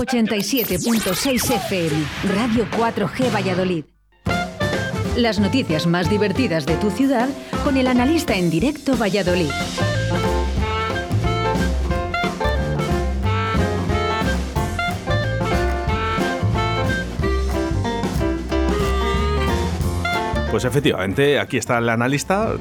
87.6 FM, Radio 4G Valladolid. Las noticias más divertidas de tu ciudad con el analista en directo Valladolid. Pues efectivamente, aquí está el analista.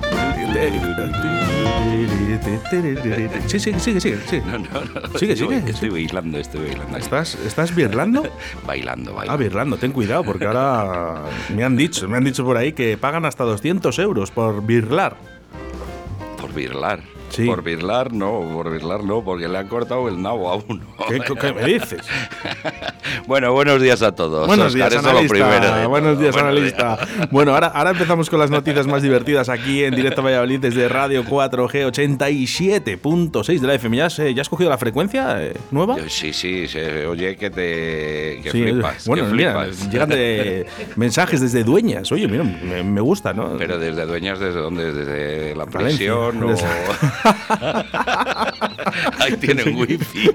Sí, sí, sigue, sigue, sigue. No, no, no. Sigue, sigue, Estoy bailando, estoy bailando. ¿Estás, ¿Estás birlando? Bailando, Ah, bailando. birlando, ten cuidado, porque ahora me han dicho, me han dicho por ahí que pagan hasta 200 euros por birlar. Por birlar. Sí. Por birlar no, por birlar no, porque le han cortado el nabo a uno. ¿Qué, qué me dices? bueno, buenos días a todos. Buenos Óscar, días, analista. primero Buenos días, Buenos analista. días. Bueno, ahora, ahora empezamos con las noticias más divertidas aquí en Directo Valladolid desde Radio 4G 87.6 de la FM. ¿Ya has, eh, ya has cogido la frecuencia eh, nueva? Sí, sí, se oye que te que Sí, flipas. bueno, que mira, flipas. llegan de mensajes desde dueñas. Oye, mira, me, me gusta, ¿no? Pero desde dueñas, ¿desde dónde? ¿Desde la Valencia. prisión? O... Ahí tienen wifi.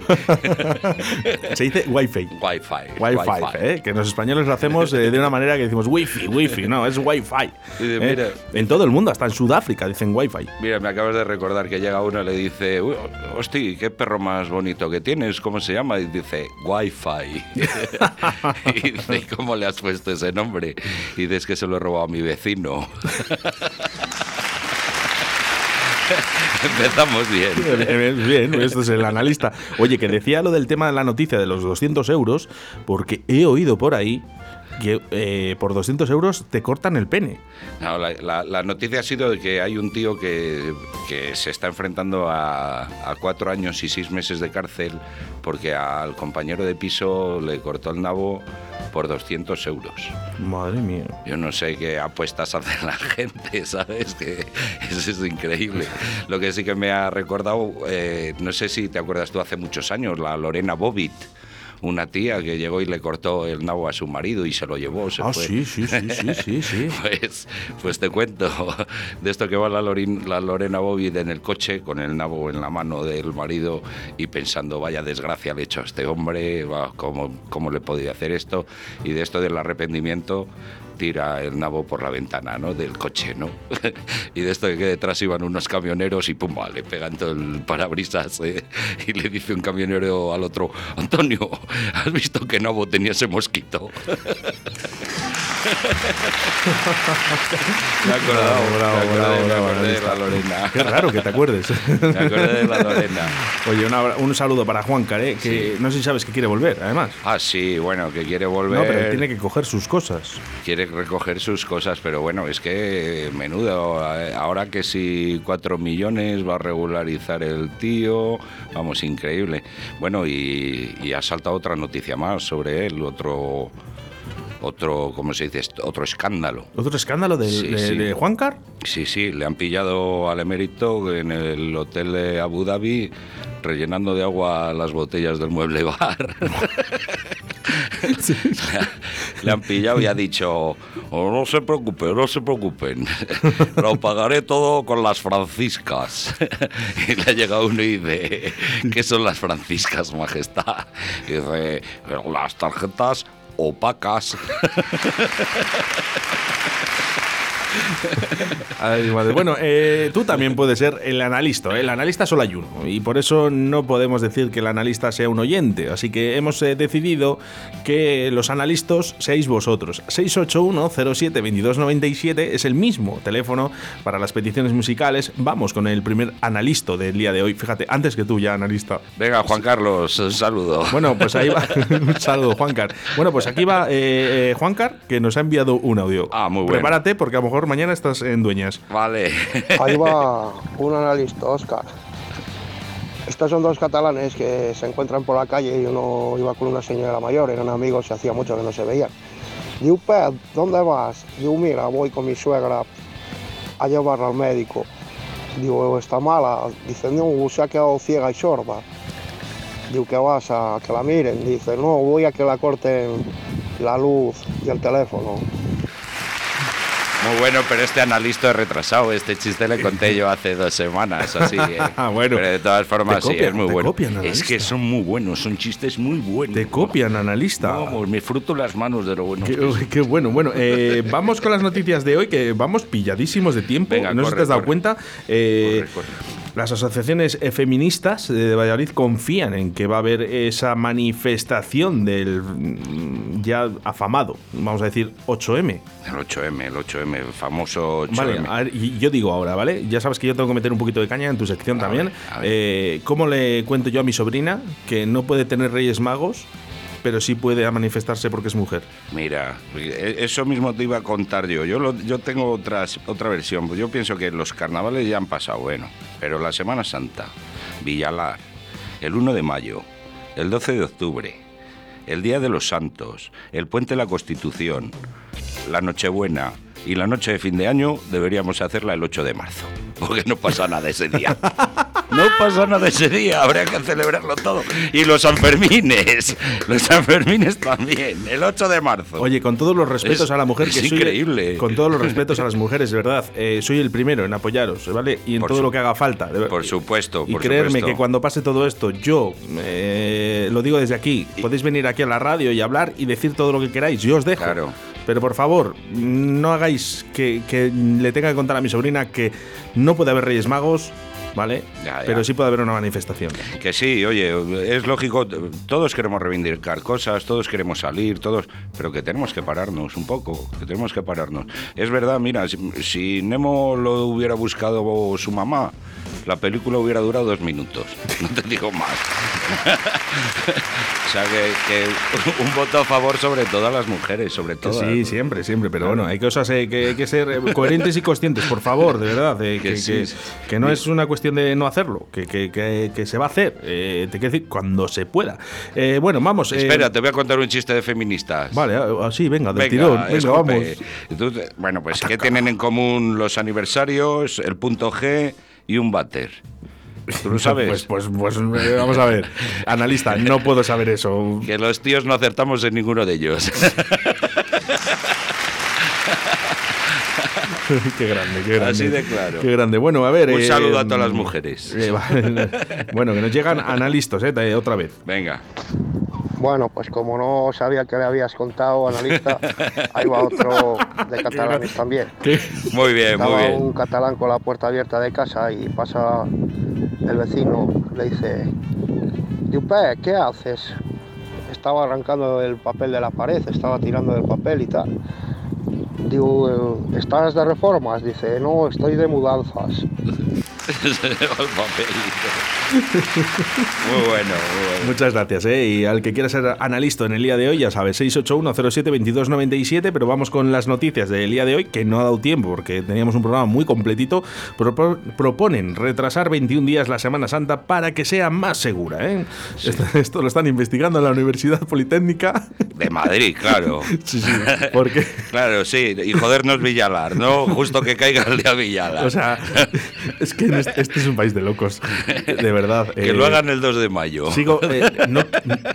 Se dice wifi. Wi-Fi. Wi-Fi, ¿eh? que los españoles lo hacemos eh, de una manera que decimos wifi, wifi, no, es wifi. De- ¿eh? mira. En todo el mundo, hasta en Sudáfrica dicen wifi. Mira, me acabas de recordar que llega uno y le dice, "Uy, hosti, qué perro más bonito que tienes, ¿cómo se llama? Y dice, Wi-Fi. y dice, "¿Y ¿cómo le has puesto ese nombre? Y dice, es que se lo he robado a mi vecino. Empezamos bien. Bien, esto es el analista. Oye, que decía lo del tema de la noticia de los 200 euros, porque he oído por ahí que eh, por 200 euros te cortan el pene. No, la, la- la noticia ha sido de que hay un tío que, que se está enfrentando a, a cuatro años y seis meses de cárcel porque al compañero de piso le cortó el nabo por 200 euros. Madre mía. Yo no sé qué apuestas hace la gente, ¿sabes? Que eso es increíble. Lo que sí que me ha recordado, eh, no sé si te acuerdas tú hace muchos años, la Lorena Bobbitt, una tía que llegó y le cortó el nabo a su marido y se lo llevó. Se Ah, fue. sí, sí, sí, sí, sí, sí. Pues, pues te cuento de esto que va la, Lorin- la Lorena Bobbitt en el coche con el nabo en la mano del marido y pensando, vaya desgracia le he hecho a este hombre, va, ¿cómo, ¿cómo le podía hacer esto? Y de esto del arrepentimiento tira el nabo por la ventana ¿no? del coche, ¿no? y de esto que detrás iban unos camioneros y pum, le pegan todo el parabrisas ¿eh? y le dice un camionero al otro, Antonio, ¿has visto que nabo tenía ese mosquito? Me acordado, Bravo, me acordé, bravo, me bravo, acordé de la Lorena. Qué raro que te acuerdes. Me acordé de la Lorena. Oye, un, abra- un saludo para Juan Caré, que no sé si sabes que quiere volver, además. Ah, sí, bueno, que quiere volver. No, pero tiene que coger sus cosas. quiere recoger sus cosas, pero bueno, es que menudo, eh, ahora que si cuatro millones va a regularizar el tío, vamos, increíble. Bueno, y, y ha saltado otra noticia más sobre él, otro, otro, ¿cómo se dice? Otro escándalo. ¿Otro escándalo del- Sí, de, sí. de Juan Car? Sí, sí, le han pillado al emérito en el hotel de Abu Dhabi rellenando de agua las botellas del mueble bar. Le han pillado y ha dicho, "Oh, no se preocupen, no se preocupen, lo pagaré todo con las franciscas. Y le ha llegado uno y dice, ¿qué son las franciscas, majestad? Y dice, las tarjetas opa pra caça. Ay, madre. Bueno, eh, tú también puedes ser el analista. ¿eh? El analista solo hay uno. Y por eso no podemos decir que el analista sea un oyente. Así que hemos eh, decidido que los analistas seáis vosotros. 681-07-2297 es el mismo teléfono para las peticiones musicales. Vamos con el primer analista del día de hoy. Fíjate, antes que tú ya, analista. Venga, Juan Carlos, un saludo. Bueno, pues ahí va. un saludo, Juancar. Bueno, pues aquí va eh, eh, Juancar, que nos ha enviado un audio. Ah, muy bueno. Prepárate, porque a lo mejor mañana estás en dueñas. Vale. Ahí va un analista, Oscar. Estos son dos catalanes que se encuentran por la calle y uno iba con una señora mayor, eran amigos y hacía mucho que no se veían. Digo, Pep, ¿dónde vas? Digo, mira, voy con mi suegra a llevarla al médico. Digo, está mala. Dice, no, se ha quedado ciega y sorda. Digo, que vas a que la miren. Dice, no, voy a que la corten la luz y el teléfono. Muy bueno, pero este analista es retrasado. Este chiste le conté yo hace dos semanas, así. ¿eh? Bueno. Pero de todas formas, sí, es muy bueno. copian, es que son muy buenos, son chistes muy buenos. Te copian, analista. Vamos, me fruto las manos de lo bueno. Qué, qué bueno. Bueno, eh, vamos con las noticias de hoy, que vamos pilladísimos de tiempo. Venga, no sé si te has dado corre. cuenta. Eh, Corre, corre. Las asociaciones feministas de Valladolid confían en que va a haber esa manifestación del ya afamado, vamos a decir, 8M. El 8M, el 8M, el famoso 8M. Vale, a ver, y yo digo ahora, ¿vale? Ya sabes que yo tengo que meter un poquito de caña en tu sección A también. ver, a ver. Eh, ¿Cómo le cuento yo a mi sobrina que no puede tener Reyes Magos, pero sí puede manifestarse porque es mujer? Mira, e- eso mismo te iba a contar yo. Yo, lo- yo tengo otras, otra versión. Yo pienso que los carnavales ya han pasado, bueno. Pero la Semana Santa, Villalar, el 1 de mayo, el 12 de octubre, el Día de los Santos, el Puente de la Constitución, la Nochebuena y la noche de fin de año deberíamos hacerla el 8 de marzo. Porque no pasa nada ese día. No pasa nada ese día, habría que celebrarlo todo. Y los Sanfermines, los Sanfermines también, el 8 de marzo. Oye, con todos los respetos Es- a la mujer es que soy. increíble. Con todos los respetos a las mujeres, de verdad. eh, soy el primero en apoyaros, ¿vale? Y en Por todo su- lo que haga falta. de por supuesto, Y por creerme supuesto. que cuando pase todo esto, yo eh, lo digo desde aquí. Podéis venir aquí a la radio y hablar y decir todo lo que queráis. Yo os dejo. Claro. Pero por favor, no hagáis que, que le tenga que contar a mi sobrina que no puede haber Reyes Magos, ¿vale? Ya, ya. Pero sí puede haber una manifestación. Que sí, oye, es lógico, todos queremos reivindicar cosas, todos queremos salir, todos, pero que tenemos que pararnos un poco, que tenemos que pararnos. Es verdad, mira, si, si Nemo lo hubiera buscado su mamá, la película hubiera durado dos minutos, no te digo más. o sea, que, que un voto a favor sobre todas las mujeres, sobre todo. sí, siempre, siempre. Pero bueno, hay cosas eh, que hay que ser eh, coherentes y conscientes, por favor, de verdad. eh, Que que- sí. que no es una cuestión de no hacerlo, que, que- que- que se va a hacer. eh, te quiero decir, cuando se pueda. Eh, bueno, vamos. eh, Espera, te voy a contar un chiste de feministas. Vale, ah, sí, venga, del Venga, tirón. Venga, vamos. Te- bueno, pues ¿qué tienen en común los aniversarios, el punto G y un váter? ¿Tú lo sabes? Pues, pues, pues vamos a ver. Analista, no puedo saber eso. que los tíos no acertamos en ninguno de ellos. qué grande, qué grande. Así de claro. Qué grande. Bueno, a ver. Un eh, saludo a todas las mujeres. eh, vale. bueno, que nos llegan analistas, eh, otra vez. Venga. Bueno, pues como no sabía que le habías contado, analista, ahí va otro de catalanes también. Muy bien, muy Estaba bien. un catalán con la puerta abierta de casa y pasa el vecino, le dice, Diupé, ¿qué haces? Estaba arrancando el papel de la pared, estaba tirando del papel y tal. Digo, eh, estás de reformas? Dice, no, estoy de mudanzas. Se lleva el papelito. Muy bueno, muy bueno. Muchas gracias, ¿eh? Y al que quiera ser analista en el día de hoy, ya sabes, 681-07-2297, pero vamos con las noticias del día de hoy, que no ha dado tiempo porque teníamos un programa muy completito. Propo- proponen retrasar 21 días la Semana Santa para que sea más segura, ¿eh? Esto, esto lo están investigando en la Universidad Politécnica. De Madrid, claro. sí, sí, porque... Claro, sí, y jodernos Villalar, ¿no? Justo que caiga el día Villalar. O sea, es que este, este es un país de locos, de verdad. que eh, lo hagan el 2 de mayo. Sigo, eh, no,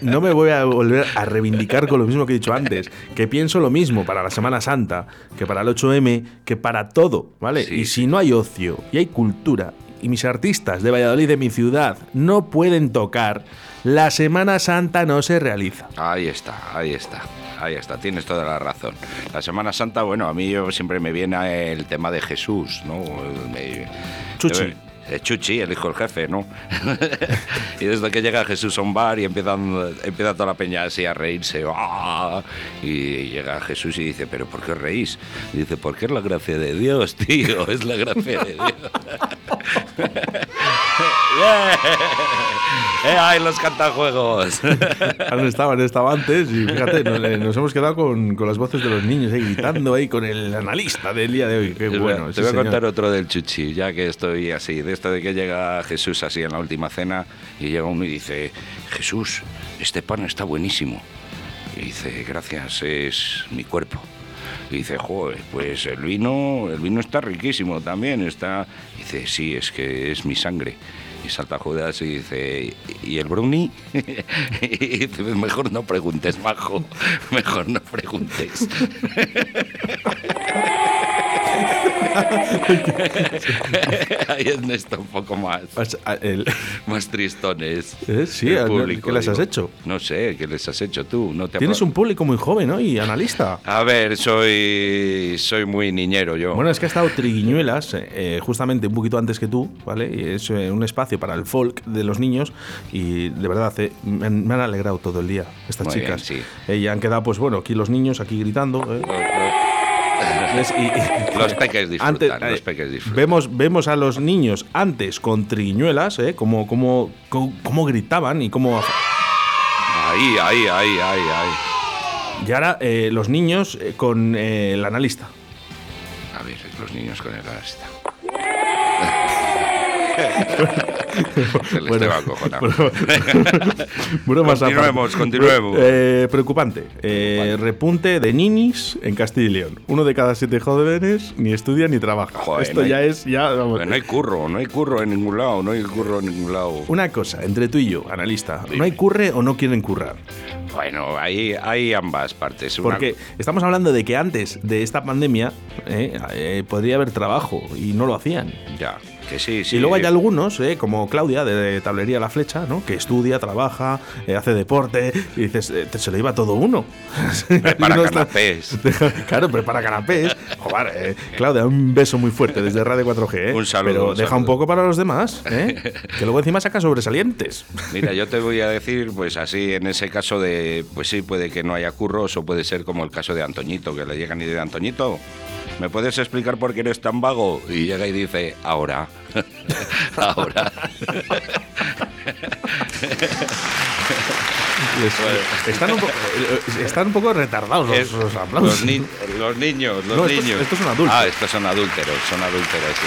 no me voy a volver a reivindicar con lo mismo que he dicho antes, que pienso lo mismo para la Semana Santa, que para el 8M, que para todo, ¿vale? Sí, y si no hay ocio y hay cultura, y mis artistas de Valladolid, de mi ciudad, no pueden tocar, la Semana Santa no se realiza. Ahí está, ahí está. Ahí está, tienes toda la razón. La Semana Santa, bueno, a mí yo siempre me viene el tema de Jesús, ¿no? Me- Chuchi. Eh, Chuchi, el hijo del jefe, ¿no? y desde que llega Jesús a un bar y empiezan, empieza toda la peña así a reírse. ¡ah! Y llega Jesús y dice, ¿pero por qué reís? Dice, porque es la gracia de Dios, tío, es la gracia de Dios. ¡Eh, ¡Ay, los cantajuegos! Han estado, han estado antes y fíjate, nos, eh, nos hemos quedado con, con las voces de los niños ahí gritando ahí con el analista del día de hoy. Qué bueno. Te sí, voy a señor. contar otro del chuchi, ya que estoy así, de esto de que llega Jesús así en la última cena y llega uno y dice, Jesús, este pan está buenísimo. Y dice, gracias, es mi cuerpo. Y dice, joder, pues el vino, el vino está riquísimo también, está... Y dice, sí, es que es mi sangre. Y salta Judas y dice, ¿y el brownie? y dice, mejor no preguntes, majo, mejor no preguntes. Ahí Ernesto un poco más, Pues, el- más tristones. ¿Eh? Sí, El ¿a- público, qué les has digo. hecho? No sé, ¿qué les has hecho tú? No te Tienes un público muy joven, ¿no? Y analista. A ver, soy, soy muy niñero yo. Bueno, es que ha estado Triguiñuelas, eh, justamente un poquito antes que tú, ¿vale? Y es eh, un espacio para el folk de los niños y de verdad eh, me, han, me han alegrado todo el día estas Muy bien, chicas. sí. Eh, y han quedado, pues bueno, aquí los niños, aquí gritando. ¿Eh? ¿Ves? Y- y- Los peques disfrutan, antes, los eh, peques disfrutan. Vemos, vemos a los niños antes con Triguiñuelas, ¿eh? Cómo, cómo, cómo gritaban y cómo... Ahí, ahí, ahí, ahí, ahí. Y ahora eh, los niños eh, con eh, el analista. A ver, los niños con el analista. Se les Bueno, va a. Continuemos, continuemos. Eh, preocupante. Eh, repunte de ninis en Castilla y León. Uno de cada siete jóvenes ni estudia ni trabaja. Joder, Esto no hay- ya es. Ya, vamos. No hay curro, no hay curro en ningún lado, no hay curro en ningún lado. Una cosa, entre tú y yo, analista. Dime. ¿No hay curre o no quieren currar? Bueno, hay, hay ambas partes. Una- Porque estamos hablando de que antes de esta pandemia eh, eh, podría haber trabajo y no lo hacían. Ya, que sí, sí. Y luego hay algunos, eh, como Claudia de Tablería La Flecha, ¿no? que estudia, trabaja, eh, hace deporte, y dices, eh, te- se lo lleva todo uno. Prepara no está- canapés. claro, prepara canapés. Joder, eh, Claudia, un beso muy fuerte desde Radio 4G. ¿eh? Un saludo, Pero un deja saludo. un poco para los demás, ¿eh? que luego encima saca sobresalientes. Mira, yo te voy a decir, pues así, en ese caso de, pues sí, puede que no haya curros o puede ser como el caso de Antoñito, que le llegan y de Antoñito, ¿me puedes explicar por qué eres tan vago? Y llega y dice, ahora, ahora. Les- están, un poco, eh, están un poco retardados los, Es- los aplausos. los ni- los niños, los No, estos- niños. estos son adultos. Ah, estos son adúlteros, son adúlteros.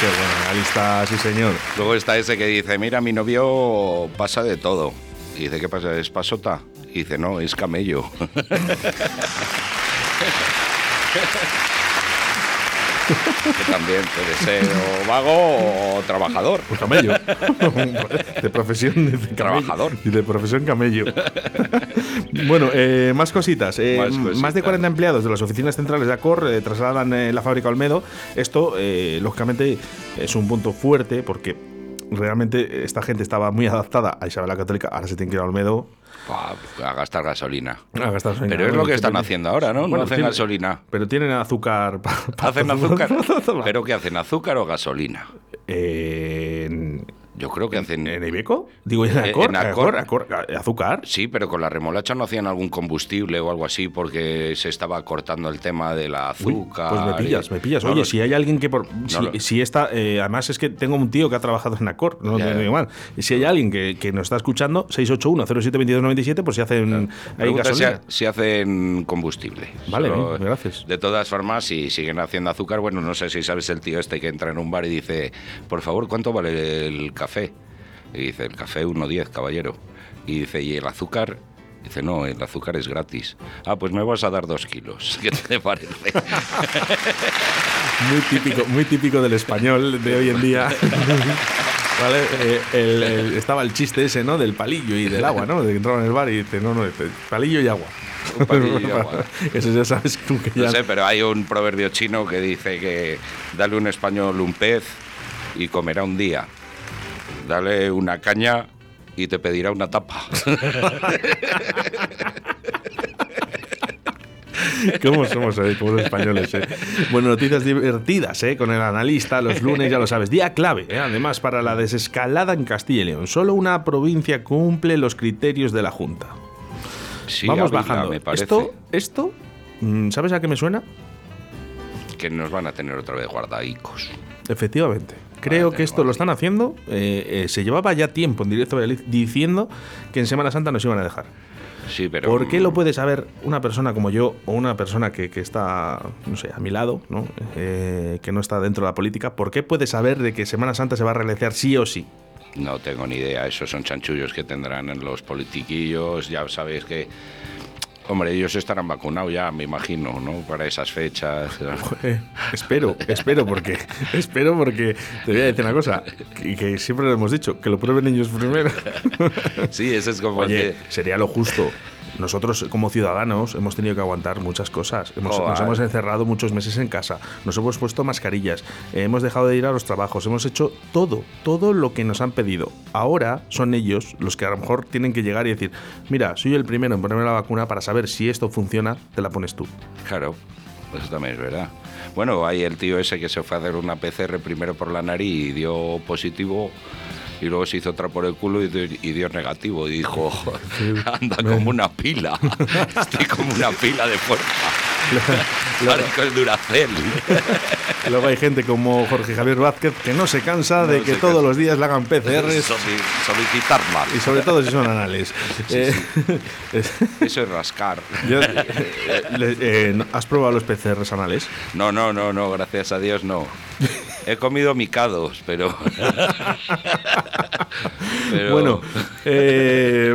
Qué bueno, analista, sí señor. Luego está ese que dice, mira, mi novio pasa de todo. Y dice, ¿qué pasa? ¿Es pasota? Y dice, no, es camello. Que también puede ser o vago o trabajador. Un camello. de profesión de. Trabajador. Y de profesión camello. bueno, eh, más cositas. Eh, Más de 40 empleados de las oficinas centrales de Acor eh, trasladan la fábrica Olmedo. Esto, lógicamente, es un punto fuerte porque realmente esta gente estaba muy adaptada a Isabel la Católica. Ahora se tiene que ir a Olmedo a gastar gasolina. a gastar gasolina. Pero es lo que están tienen- haciendo ahora, ¿no? Bueno, no hacen tienen- gasolina. Pero tienen azúcar. pa- pa- ¿Hacen azúcar? ¿Pero ¿Pero qué hacen? ¿Azúcar o gasolina? en, Yo creo que hacen... ¿En Ibeco? Digo, en Eh, Acor. en Acor. Acor, Acor, ¿Azúcar? Sí, pero con la remolacha no hacían algún combustible o algo así porque se estaba cortando el tema de la Uy, azúcar. pues me pillas, y- me pillas. No Oye, si hay alguien que por. si, lo- si está. eh, además, es que tengo un tío que ha trabajado en Acor, no Ya, te digo mal. Y si hay alguien que, que nos está escuchando, 681-072297, pues si hacen ahí Pregunta si, ha- si hacen combustible. Vale, gracias. De todas formas, si siguen haciendo azúcar, bueno, no sé si sabes el tío este que entra en un bar y dice, por favor, ¿cuánto vale el café? Y dice, el café 1,10, caballero. Y dice, ¿y el azúcar? Dice, no, el azúcar es gratis. Ah, pues me vas a dar dos kilos. ¿Qué te parece? Muy típico, muy típico del español de hoy en día. Vale, eh, el- el- estaba el chiste ese, ¿no? Del palillo y del agua, ¿no? De que entraba en el bar y dice, no, no, dice, palillo y agua. Un palillo y agua. Eso ya sabes tú que ya. No sé, pero hay un proverbio chino que dice que dale un español un pez y comerá un día. Dale una caña y te pedirá una tapa. ¿Cómo somos eh? como los españoles? eh? Bueno, noticias divertidas eh, con el analista los lunes, ya lo sabes. Día clave, eh, además, para la desescalada en Castilla y León. Solo una provincia cumple los criterios de la Junta. Sí, Vamos Ávila, bajando. Me parece Esto, esto, mm, ¿sabes a qué me suena? que nos van a tener otra vez guardaicos. Efectivamente. Creo Vale, que esto lo están haciendo. eh, eh, se llevaba ya tiempo en directo Valladolid diciendo que en Semana Santa nos iban a dejar. Sí, pero. ¿Por qué lo puede saber una persona como yo o una persona que, que está, no sé, a mi lado, ¿no? Eh, que no está dentro de la política? ¿Por qué puede saber de que Semana Santa se va a realizar sí o sí? No tengo ni idea. Esos son chanchullos que tendrán en los politiquillos. Ya sabéis que. Hombre, ellos estarán vacunados ya, me imagino, ¿no? Para esas fechas. Espero, espero porque, espero porque te voy a decir una cosa, que, que siempre lo hemos dicho, que lo prueben ellos primero. Sí, ese es como Oye, el que- sería lo justo nosotros como ciudadanos hemos tenido que aguantar muchas cosas. Hemos- nos Joder. hemos encerrado muchos meses en casa, nos hemos puesto mascarillas, hemos dejado de ir a los trabajos, hemos hecho todo, todo lo que nos han pedido. Ahora son ellos los que a lo mejor tienen que llegar y decir, mira, soy el primero en ponerme la vacuna para saber si esto funciona, te la pones tú. Claro, eso también es verdad. Bueno, hay el tío ese que se fue a hacer una PCR primero por la nariz y dio positivo. Y luego se hizo otra por el culo y dio, y dio negativo. Y dijo, anda como una pila. Estoy como una pila de fuerza. Parezco el Duracell. Luego hay gente como Jorge Javier Vázquez que no se cansa de que todos cansa. los días le hagan PCRs Sobi- Solicitar más. y sobre todo si son anales. Eh, Eso es rascar. yo- eh, eh, ¿Has probado los PCRs anales? No, no, no, no, gracias a Dios no. He comido micados, pero. Pero- Bueno, eh,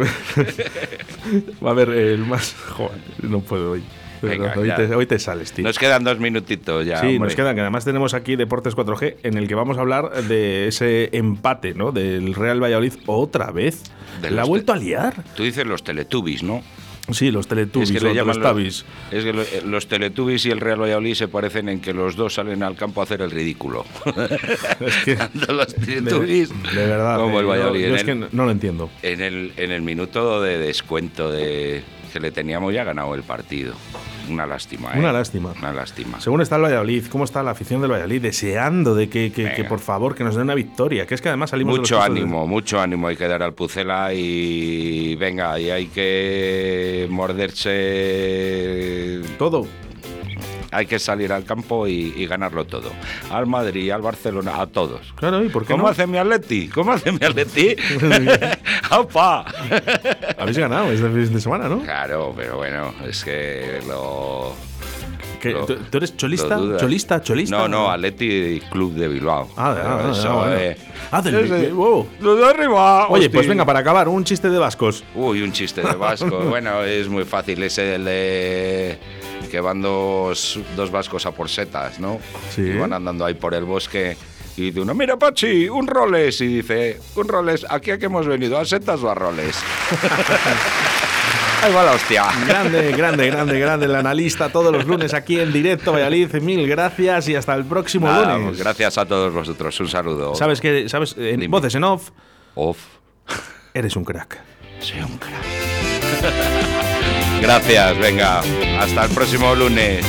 a ver, el más. Joder, no puedo hoy. Venga, hoy, te, hoy te sales, tío. Nos quedan dos minutitos ya. Sí, hombre. nos quedan, que además tenemos aquí Deportes 4G, en el que vamos a hablar de ese empate, ¿no? Del Real Valladolid otra vez. De ¿La ha vuelto a liar? Tú dices los Teletubbies, ¿no? Sí, los Teletubbies, es que le los, llaman los los- Tabis. Es que lo- eh, los Teletubbies y el Real Valladolid se parecen en que los dos salen al campo a hacer el ridículo. Es que, los de, Teletubbies de verdad, como el eh, yo- Valladolid. yo es que no lo entiendo. en el- en el minuto de descuento de que le teníamos ya ganado el partido. Una lástima, ¿eh? Una lástima. Una lástima. Según está el Valladolid, ¿cómo está la afición del Valladolid? Deseando de que, que- por favor, que nos den una victoria. Que es que además salimos Mucho de- ánimo, mucho ánimo hay que dar al Pucela y venga, y hay que morderse Todo. hay que salir al campo y, y ganarlo todo. Al Madrid, al Barcelona, a todos. Claro, ¿y por qué ¿Cómo no? hace mi Atleti? ¿Cómo hace mi Atleti? ¡Opa! Habéis ganado este fin de semana, ¿no? Claro, pero bueno, es que lo... ¿Qué, lo- ¿tú, tú eres cholista? ¿Cholista? ¿Cholista? No, no, Atleti Club de Bilbao. Ah, de- ah, eso, ah, eh, Ah, del- ese- wow. Lo de arriba. Oye, hostia. pues venga, para acabar, un chiste de vascos. Uy, un chiste de vasco. bueno, es muy fácil. Ese el de que van dos, dos vascos a por setas, ¿no? Sí. Y van andando ahí por el bosque. Y dice uno, mira Pachi, un roles. Y dice, un roles, ¿aquí a qué hemos venido? ¿A setas o a roles? ahí va la hostia. Grande, grande, grande, grande el analista todos los lunes aquí en directo Valladolid. Mil gracias y hasta el próximo Nada, lunes. gracias a todos vosotros. Un saludo. Sabes que, sabes, en Dime. voces en off, Off. eres un crack. Soy un crack. gracias, venga. Hasta el próximo lunes.